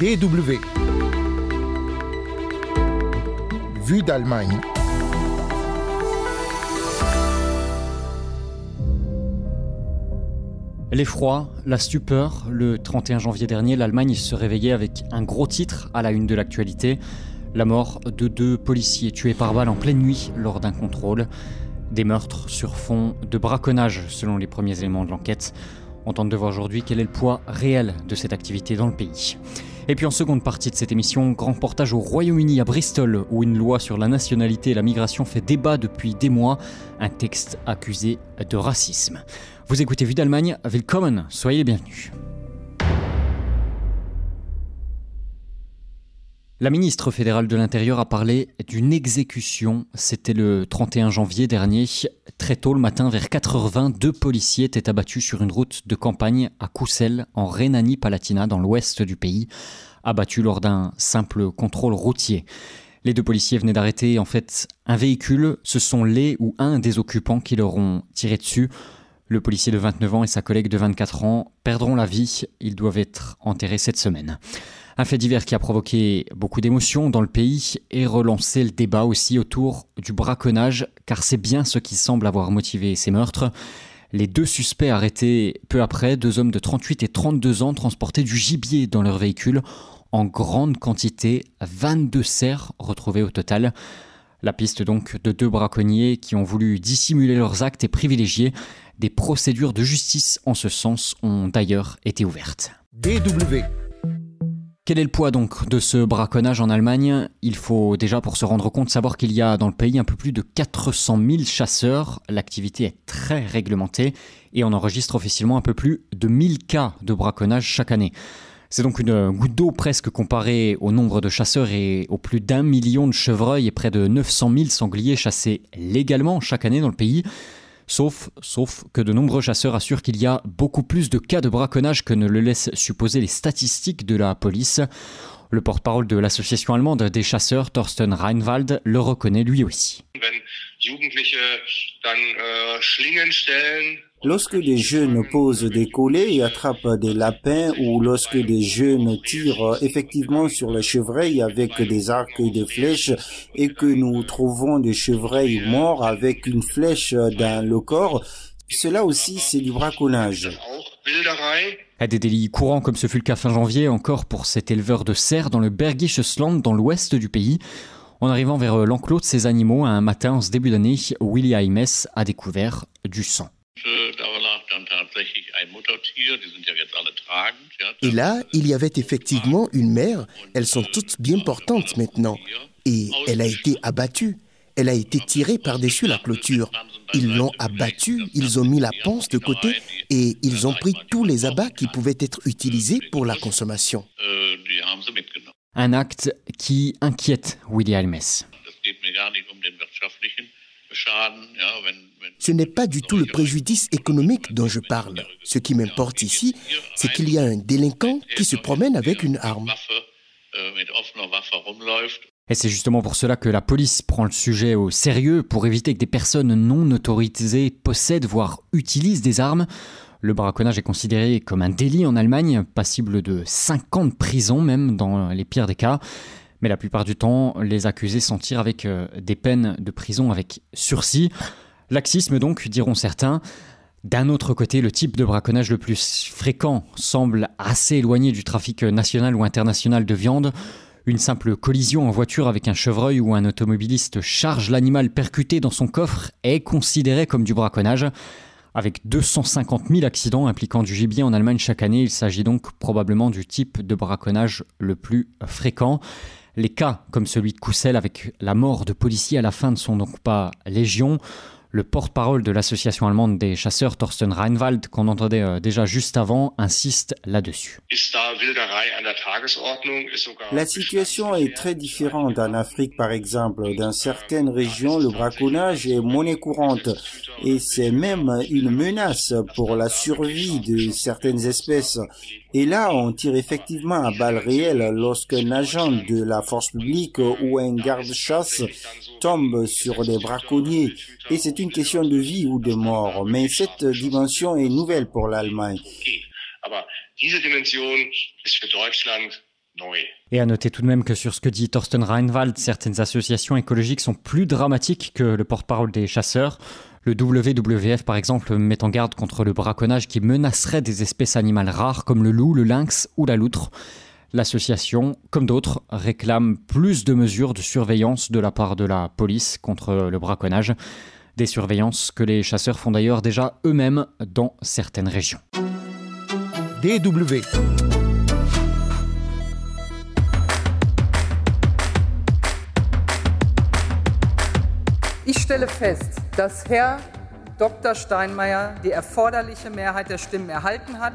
BW. Vue d'Allemagne. L'effroi, la stupeur, le 31 janvier dernier, l'Allemagne se réveillait avec un gros titre à la une de l'actualité, la mort de deux policiers tués par balle en pleine nuit lors d'un contrôle, des meurtres sur fond de braconnage selon les premiers éléments de l'enquête. On tente de voir aujourd'hui quel est le poids réel de cette activité dans le pays. Et puis en seconde partie de cette émission, grand reportage au Royaume-Uni à Bristol, où une loi sur la nationalité et la migration fait débat depuis des mois, un texte accusé de racisme. Vous écoutez Vue d'Allemagne, willkommen, soyez bienvenus. La ministre fédérale de l'Intérieur a parlé d'une exécution. C'était le 31 janvier dernier. Très tôt le matin, vers 4h20, deux policiers étaient abattus sur une route de campagne à Coussel, en Rhénanie-Palatinat, dans l'ouest du pays, abattus lors d'un simple contrôle routier. Les deux policiers venaient d'arrêter en fait un véhicule. Ce sont les ou un des occupants qui leur ont tiré dessus. Le policier de 29 ans et sa collègue de 24 ans perdront la vie. Ils doivent être enterrés cette semaine. Un fait divers qui a provoqué beaucoup d'émotions dans le pays et relancé le débat aussi autour du braconnage, car c'est bien ce qui semble avoir motivé ces meurtres. Les deux suspects arrêtés peu après, deux hommes de 38 et 32 ans, transportaient du gibier dans leur véhicule en grande quantité, 22 cerfs retrouvés au total. La piste donc de deux braconniers qui ont voulu dissimuler leurs actes et privilégier des procédures de justice en ce sens ont d'ailleurs été ouvertes. DW. Quel est le poids donc de ce braconnage en Allemagne? Il faut déjà pour se rendre compte savoir qu'il y a dans le pays un peu plus de 400 000 chasseurs. L'activité est très réglementée et on enregistre officiellement un peu plus de 1000 cas de braconnage chaque année. C'est donc une goutte d'eau presque comparée au nombre de chasseurs et aux plus d'un million de chevreuils et près de 900 000 sangliers chassés légalement chaque année dans le pays. Sauf, sauf que de nombreux chasseurs assurent qu'il y a beaucoup plus de cas de braconnage que ne le laissent supposer les statistiques de la police. Le porte-parole de l'association allemande des chasseurs, Thorsten Reinwald, le reconnaît lui aussi. Lorsque des jeunes posent des collets et attrapent des lapins ou lorsque des jeunes tirent effectivement sur les chevreuils avec des arcs et des flèches et que nous trouvons des chevreuils morts avec une flèche dans le corps, cela aussi c'est du braconnage. À des délits courants comme ce fut le cas fin janvier encore pour cet éleveur de cerfs dans le Bergisches Land dans l'ouest du pays. En arrivant vers l'enclos de ces animaux un matin en ce début d'année, Willy Aimes a découvert du sang. Et là, il y avait effectivement une mère. Elles sont toutes bien portantes maintenant. Et elle a été abattue. Elle a été tirée par-dessus la clôture. Ils l'ont abattue, ils ont mis la panse de côté et ils ont pris tous les abats qui pouvaient être utilisés pour la consommation. Un acte qui inquiète Willy Almes. Ce n'est pas du tout le préjudice économique dont je parle. Ce qui m'importe ici, c'est qu'il y a un délinquant qui se promène avec une arme. Et c'est justement pour cela que la police prend le sujet au sérieux pour éviter que des personnes non autorisées possèdent, voire utilisent des armes. Le braconnage est considéré comme un délit en Allemagne, passible de 5 ans de prison même dans les pires des cas. Mais la plupart du temps, les accusés s'en tirent avec euh, des peines de prison avec sursis. Laxisme donc, diront certains. D'un autre côté, le type de braconnage le plus fréquent semble assez éloigné du trafic national ou international de viande. Une simple collision en voiture avec un chevreuil ou un automobiliste charge l'animal percuté dans son coffre est considéré comme du braconnage. Avec 250 000 accidents impliquant du gibier en Allemagne chaque année, il s'agit donc probablement du type de braconnage le plus fréquent. Les cas comme celui de Coussel avec la mort de policiers à la fin ne sont donc pas légion. Le porte-parole de l'association allemande des chasseurs, Thorsten Reinwald, qu'on entendait euh, déjà juste avant, insiste là-dessus. La situation est très différente en Afrique, par exemple. Dans certaines régions, le braconnage est monnaie courante et c'est même une menace pour la survie de certaines espèces. Et là, on tire effectivement à balles réelles lorsqu'un agent de la force publique ou un garde-chasse tombe sur des braconniers. Une question de vie ou de mort. Mais cette dimension est nouvelle pour l'Allemagne. Et à noter tout de même que sur ce que dit Thorsten Reinwald, certaines associations écologiques sont plus dramatiques que le porte-parole des chasseurs. Le WWF, par exemple, met en garde contre le braconnage qui menacerait des espèces animales rares comme le loup, le lynx ou la loutre. L'association, comme d'autres, réclame plus de mesures de surveillance de la part de la police contre le braconnage. Des surveillances que les chasseurs font d'ailleurs déjà eux-mêmes dans certaines régions. DW. Ich stelle fest, dass Herr Dr. Steinmeier die erforderliche Mehrheit der Stimmen erhalten hat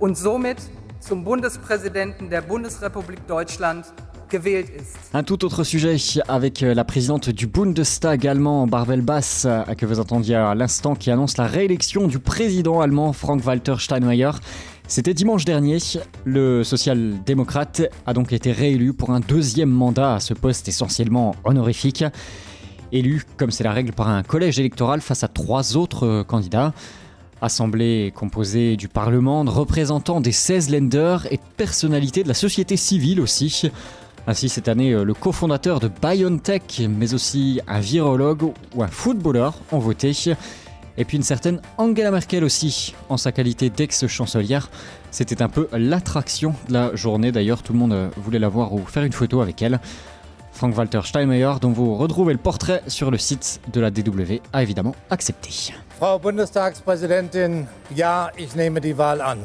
und somit zum Bundespräsidenten der Bundesrepublik Deutschland. Un tout autre sujet avec euh, la présidente du Bundestag allemand, Barbel Bass, euh, que vous entendiez à l'instant, qui annonce la réélection du président allemand Frank-Walter Steinmeier. C'était dimanche dernier. Le social-démocrate a donc été réélu pour un deuxième mandat à ce poste essentiellement honorifique. Élu, comme c'est la règle, par un collège électoral face à trois autres euh, candidats. Assemblée composée du Parlement, de représentants des 16 lenders et de personnalités de la société civile aussi. Ainsi, cette année, euh, le cofondateur de BioNTech, mais aussi un virologue ou un footballeur ont voté. Et puis une certaine Angela Merkel aussi, en sa qualité d'ex-chancelière. C'était un peu l'attraction de la journée. D'ailleurs, tout le monde euh, voulait la voir ou faire une photo avec elle. Frank-Walter Steinmeier, dont vous retrouvez le portrait sur le site de la DW, a évidemment accepté. Frau Bundestagspräsidentin, ja, ich nehme die Wahl an.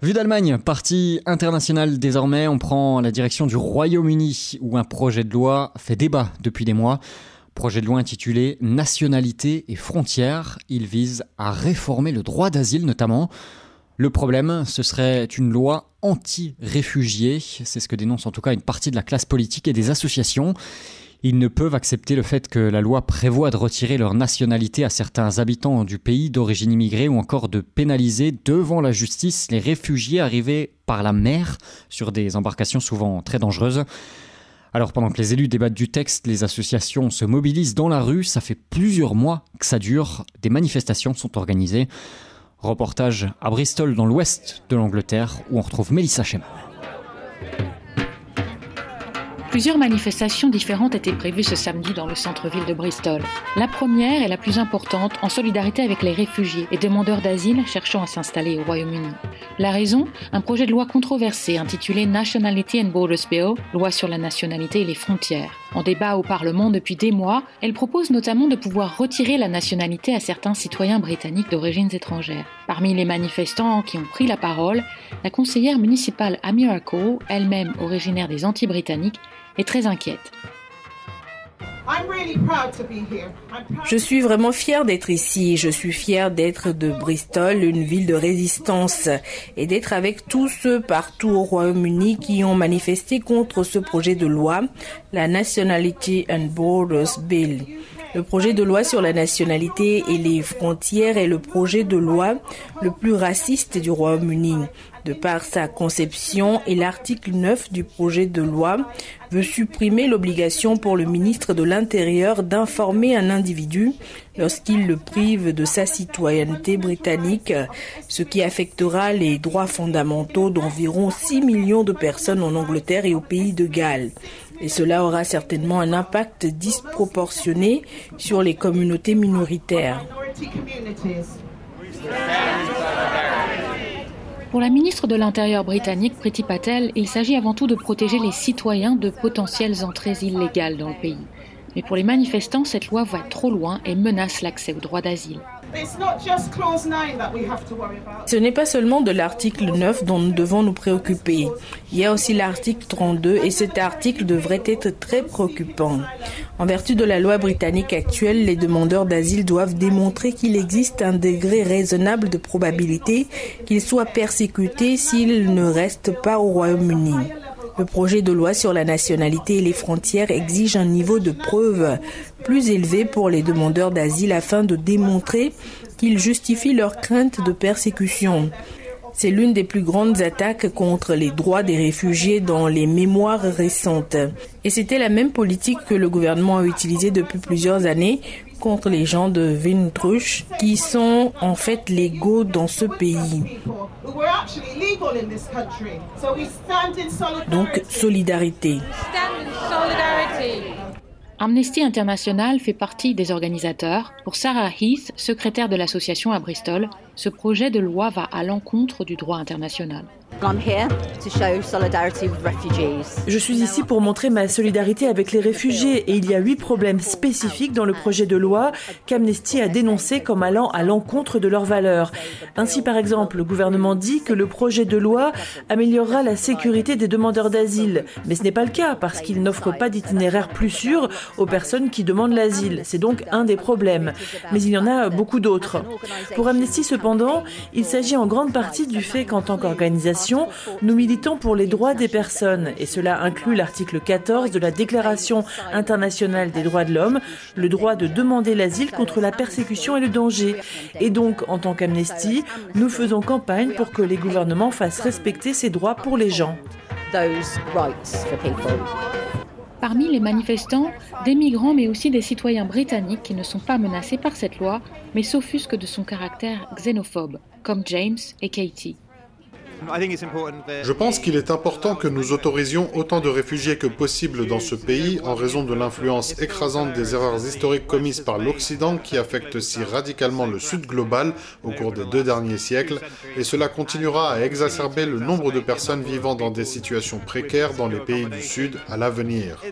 Vue d'Allemagne, parti international désormais, on prend la direction du Royaume-Uni où un projet de loi fait débat depuis des mois. Projet de loi intitulé Nationalité et frontières. Il vise à réformer le droit d'asile notamment. Le problème, ce serait une loi anti-réfugiés. C'est ce que dénonce en tout cas une partie de la classe politique et des associations. Ils ne peuvent accepter le fait que la loi prévoit de retirer leur nationalité à certains habitants du pays d'origine immigrée ou encore de pénaliser devant la justice les réfugiés arrivés par la mer sur des embarcations souvent très dangereuses. Alors pendant que les élus débattent du texte, les associations se mobilisent dans la rue, ça fait plusieurs mois que ça dure, des manifestations sont organisées. Reportage à Bristol dans l'ouest de l'Angleterre où on retrouve Melissa Sheman. Plusieurs manifestations différentes étaient prévues ce samedi dans le centre-ville de Bristol. La première est la plus importante en solidarité avec les réfugiés et demandeurs d'asile cherchant à s'installer au Royaume-Uni. La raison? Un projet de loi controversé intitulé Nationality and Borders Bill, loi sur la nationalité et les frontières. En débat au Parlement depuis des mois, elle propose notamment de pouvoir retirer la nationalité à certains citoyens britanniques d'origine étrangère. Parmi les manifestants qui ont pris la parole, la conseillère municipale Amira Cole, elle-même originaire des Antilles-Britanniques, est très inquiète. Je suis vraiment fière d'être ici. Je suis fière d'être de Bristol, une ville de résistance, et d'être avec tous ceux partout au Royaume-Uni qui ont manifesté contre ce projet de loi, la Nationality and Borders Bill. Le projet de loi sur la nationalité et les frontières est le projet de loi le plus raciste du Royaume-Uni. De par sa conception et l'article 9 du projet de loi veut supprimer l'obligation pour le ministre de l'Intérieur d'informer un individu lorsqu'il le prive de sa citoyenneté britannique, ce qui affectera les droits fondamentaux d'environ 6 millions de personnes en Angleterre et au pays de Galles et cela aura certainement un impact disproportionné sur les communautés minoritaires. Pour la ministre de l'Intérieur britannique, Priti Patel, il s'agit avant tout de protéger les citoyens de potentielles entrées illégales dans le pays. Mais pour les manifestants, cette loi va trop loin et menace l'accès au droit d'asile. Ce n'est pas seulement de l'article 9 dont nous devons nous préoccuper. Il y a aussi l'article 32 et cet article devrait être très préoccupant. En vertu de la loi britannique actuelle, les demandeurs d'asile doivent démontrer qu'il existe un degré raisonnable de probabilité qu'ils soient persécutés s'ils ne restent pas au Royaume-Uni. Le projet de loi sur la nationalité et les frontières exige un niveau de preuve plus élevé pour les demandeurs d'asile afin de démontrer qu'ils justifient leur crainte de persécution. C'est l'une des plus grandes attaques contre les droits des réfugiés dans les mémoires récentes. Et c'était la même politique que le gouvernement a utilisée depuis plusieurs années contre les gens de Windrush qui sont en fait légaux dans ce pays. Donc, solidarité. Amnesty International fait partie des organisateurs. Pour Sarah Heath, secrétaire de l'association à Bristol, ce projet de loi va à l'encontre du droit international. Je suis ici pour montrer ma solidarité avec les réfugiés et il y a huit problèmes spécifiques dans le projet de loi qu'Amnesty a dénoncé comme allant à l'encontre de leurs valeurs. Ainsi, par exemple, le gouvernement dit que le projet de loi améliorera la sécurité des demandeurs d'asile. Mais ce n'est pas le cas parce qu'il n'offre pas d'itinéraire plus sûr aux personnes qui demandent l'asile. C'est donc un des problèmes. Mais il y en a beaucoup d'autres. Pour Amnesty, cependant, il s'agit en grande partie du fait qu'en tant qu'organisation, nous militons pour les droits des personnes, et cela inclut l'article 14 de la Déclaration internationale des droits de l'homme, le droit de demander l'asile contre la persécution et le danger. Et donc, en tant qu'Amnesty, nous faisons campagne pour que les gouvernements fassent respecter ces droits pour les gens. Parmi les manifestants, des migrants mais aussi des citoyens britanniques qui ne sont pas menacés par cette loi, mais s'offusquent de son caractère xénophobe, comme James et Katie. Je pense qu'il est important que nous autorisions autant de réfugiés que possible dans ce pays en raison de l'influence écrasante des erreurs historiques commises par l'Occident qui affectent si radicalement le Sud global au cours des deux derniers siècles et cela continuera à exacerber le nombre de personnes vivant dans des situations précaires dans les pays du Sud à l'avenir.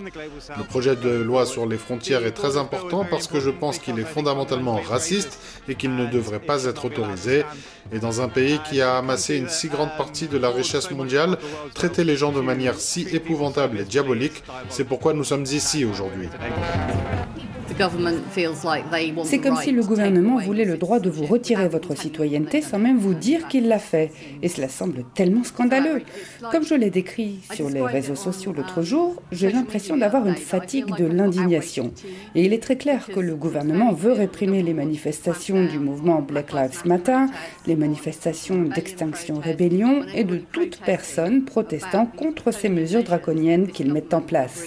Le projet de loi sur les frontières est très important parce que je pense qu'il est fondamentalement raciste et qu'il ne devrait pas être autorisé. Et dans un pays qui a amassé une si grande partie de la richesse mondiale, traiter les gens de manière si épouvantable et diabolique, c'est pourquoi nous sommes ici aujourd'hui. C'est comme si le gouvernement voulait le droit de vous retirer votre citoyenneté sans même vous dire qu'il l'a fait. Et cela semble tellement scandaleux. Comme je l'ai décrit sur les réseaux sociaux l'autre jour, j'ai l'impression d'avoir une fatigue de l'indignation. Et il est très clair que le gouvernement veut réprimer les manifestations du mouvement Black Lives Matter, les manifestations d'extinction rébellion et de toute personne protestant contre ces mesures draconiennes qu'il met en place.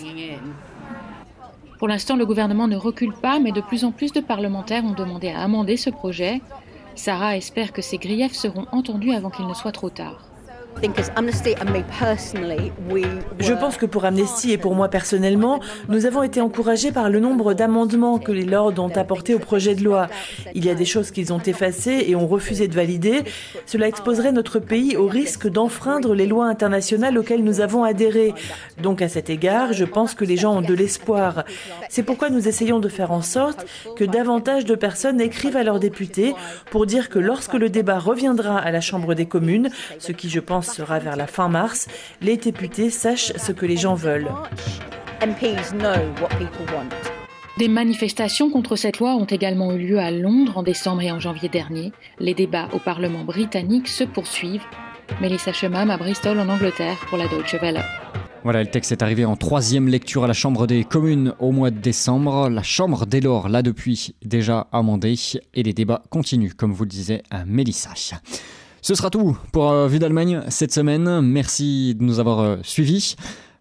Pour l'instant, le gouvernement ne recule pas, mais de plus en plus de parlementaires ont demandé à amender ce projet. Sarah espère que ces griefs seront entendus avant qu'il ne soit trop tard. Je pense que pour Amnesty et pour moi personnellement, nous avons été encouragés par le nombre d'amendements que les Lords ont apportés au projet de loi. Il y a des choses qu'ils ont effacées et ont refusé de valider. Cela exposerait notre pays au risque d'enfreindre les lois internationales auxquelles nous avons adhéré. Donc à cet égard, je pense que les gens ont de l'espoir. C'est pourquoi nous essayons de faire en sorte que davantage de personnes écrivent à leurs députés pour dire que lorsque le débat reviendra à la Chambre des communes, ce qui je pense sera vers la fin mars, les députés sachent ce que les gens veulent. Des manifestations contre cette loi ont également eu lieu à Londres en décembre et en janvier dernier. Les débats au Parlement britannique se poursuivent. Mélissa Chemam à Bristol en Angleterre pour la Deutsche Welle. Voilà, le texte est arrivé en troisième lecture à la Chambre des communes au mois de décembre. La Chambre, dès lors, l'a depuis déjà amendé et les débats continuent, comme vous le disait Mélissa. Ce sera tout pour euh, Vue d'Allemagne cette semaine. Merci de nous avoir euh, suivis.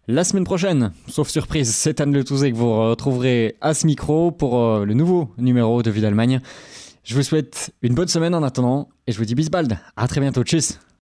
La semaine prochaine, sauf surprise, c'est Anne Le Touzé que vous retrouverez à ce micro pour euh, le nouveau numéro de Vue d'Allemagne. Je vous souhaite une bonne semaine en attendant et je vous dis bisbald. À très bientôt. Tchuss.